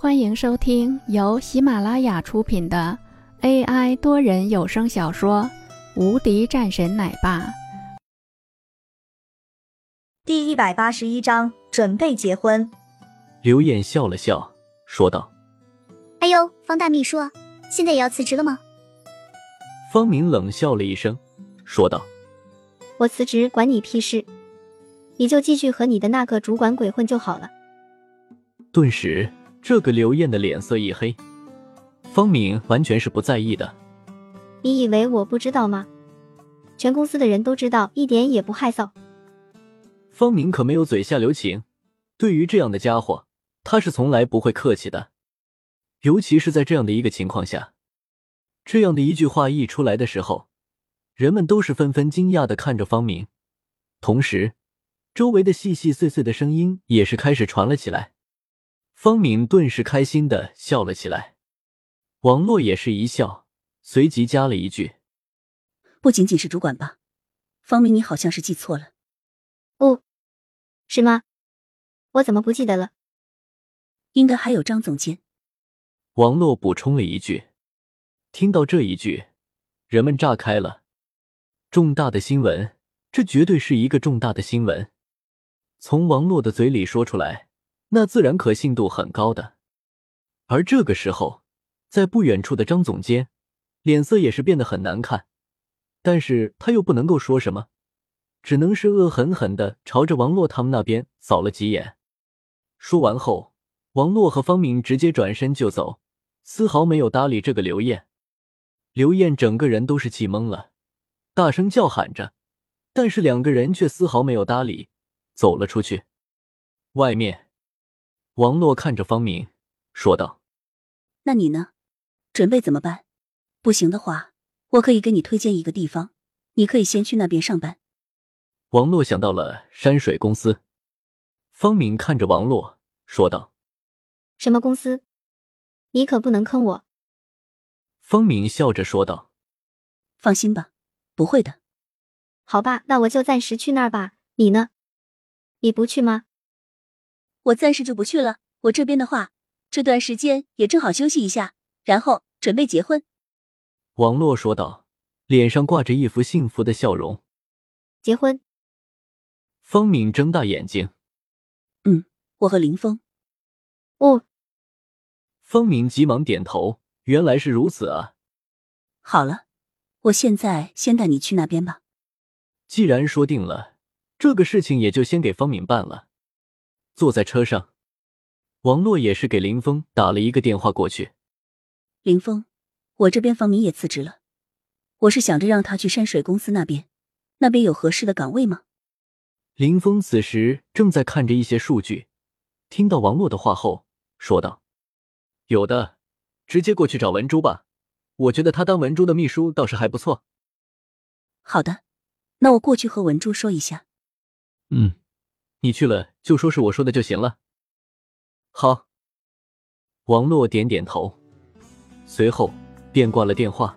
欢迎收听由喜马拉雅出品的 AI 多人有声小说《无敌战神奶爸》第一百八十一章：准备结婚。刘艳笑了笑，说道：“哎呦，方大秘书，现在也要辞职了吗？”方明冷笑了一声，说道：“我辞职管你屁事，你就继续和你的那个主管鬼混就好了。”顿时。这个刘艳的脸色一黑，方敏完全是不在意的。你以为我不知道吗？全公司的人都知道，一点也不害臊。方敏可没有嘴下留情，对于这样的家伙，他是从来不会客气的。尤其是在这样的一个情况下，这样的一句话一出来的时候，人们都是纷纷惊讶的看着方明，同时，周围的细细碎碎的声音也是开始传了起来。方敏顿时开心的笑了起来，王洛也是一笑，随即加了一句：“不仅仅是主管吧？方敏，你好像是记错了。”“哦，是吗？我怎么不记得了？”“应该还有张总监。”王洛补充了一句。听到这一句，人们炸开了。重大的新闻，这绝对是一个重大的新闻。从王洛的嘴里说出来。那自然可信度很高的，而这个时候，在不远处的张总监脸色也是变得很难看，但是他又不能够说什么，只能是恶狠狠的朝着王洛他们那边扫了几眼。说完后，王洛和方明直接转身就走，丝毫没有搭理这个刘艳。刘艳整个人都是气懵了，大声叫喊着，但是两个人却丝毫没有搭理，走了出去。外面。王洛看着方明，说道：“那你呢？准备怎么办？不行的话，我可以给你推荐一个地方，你可以先去那边上班。”王洛想到了山水公司。方明看着王洛，说道：“什么公司？你可不能坑我。”方明笑着说道：“放心吧，不会的。”好吧，那我就暂时去那儿吧。你呢？你不去吗？我暂时就不去了。我这边的话，这段时间也正好休息一下，然后准备结婚。”王洛说道，脸上挂着一副幸福的笑容。“结婚？”方敏睁大眼睛，“嗯，我和林峰。”“哦。”方敏急忙点头，“原来是如此啊。”“好了，我现在先带你去那边吧。”既然说定了，这个事情也就先给方敏办了。坐在车上，王洛也是给林峰打了一个电话过去。林峰，我这边方明也辞职了，我是想着让他去山水公司那边，那边有合适的岗位吗？林峰此时正在看着一些数据，听到王洛的话后，说道：“有的，直接过去找文珠吧，我觉得他当文珠的秘书倒是还不错。”好的，那我过去和文珠说一下。嗯。你去了就说是我说的就行了。好。王洛点点头，随后便挂了电话。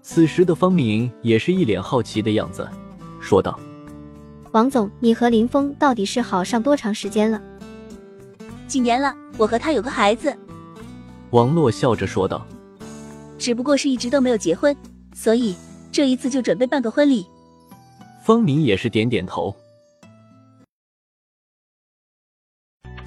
此时的方明也是一脸好奇的样子，说道：“王总，你和林峰到底是好上多长时间了？”几年了，我和他有个孩子。王洛笑着说道：“只不过是一直都没有结婚，所以这一次就准备办个婚礼。”方明也是点点头。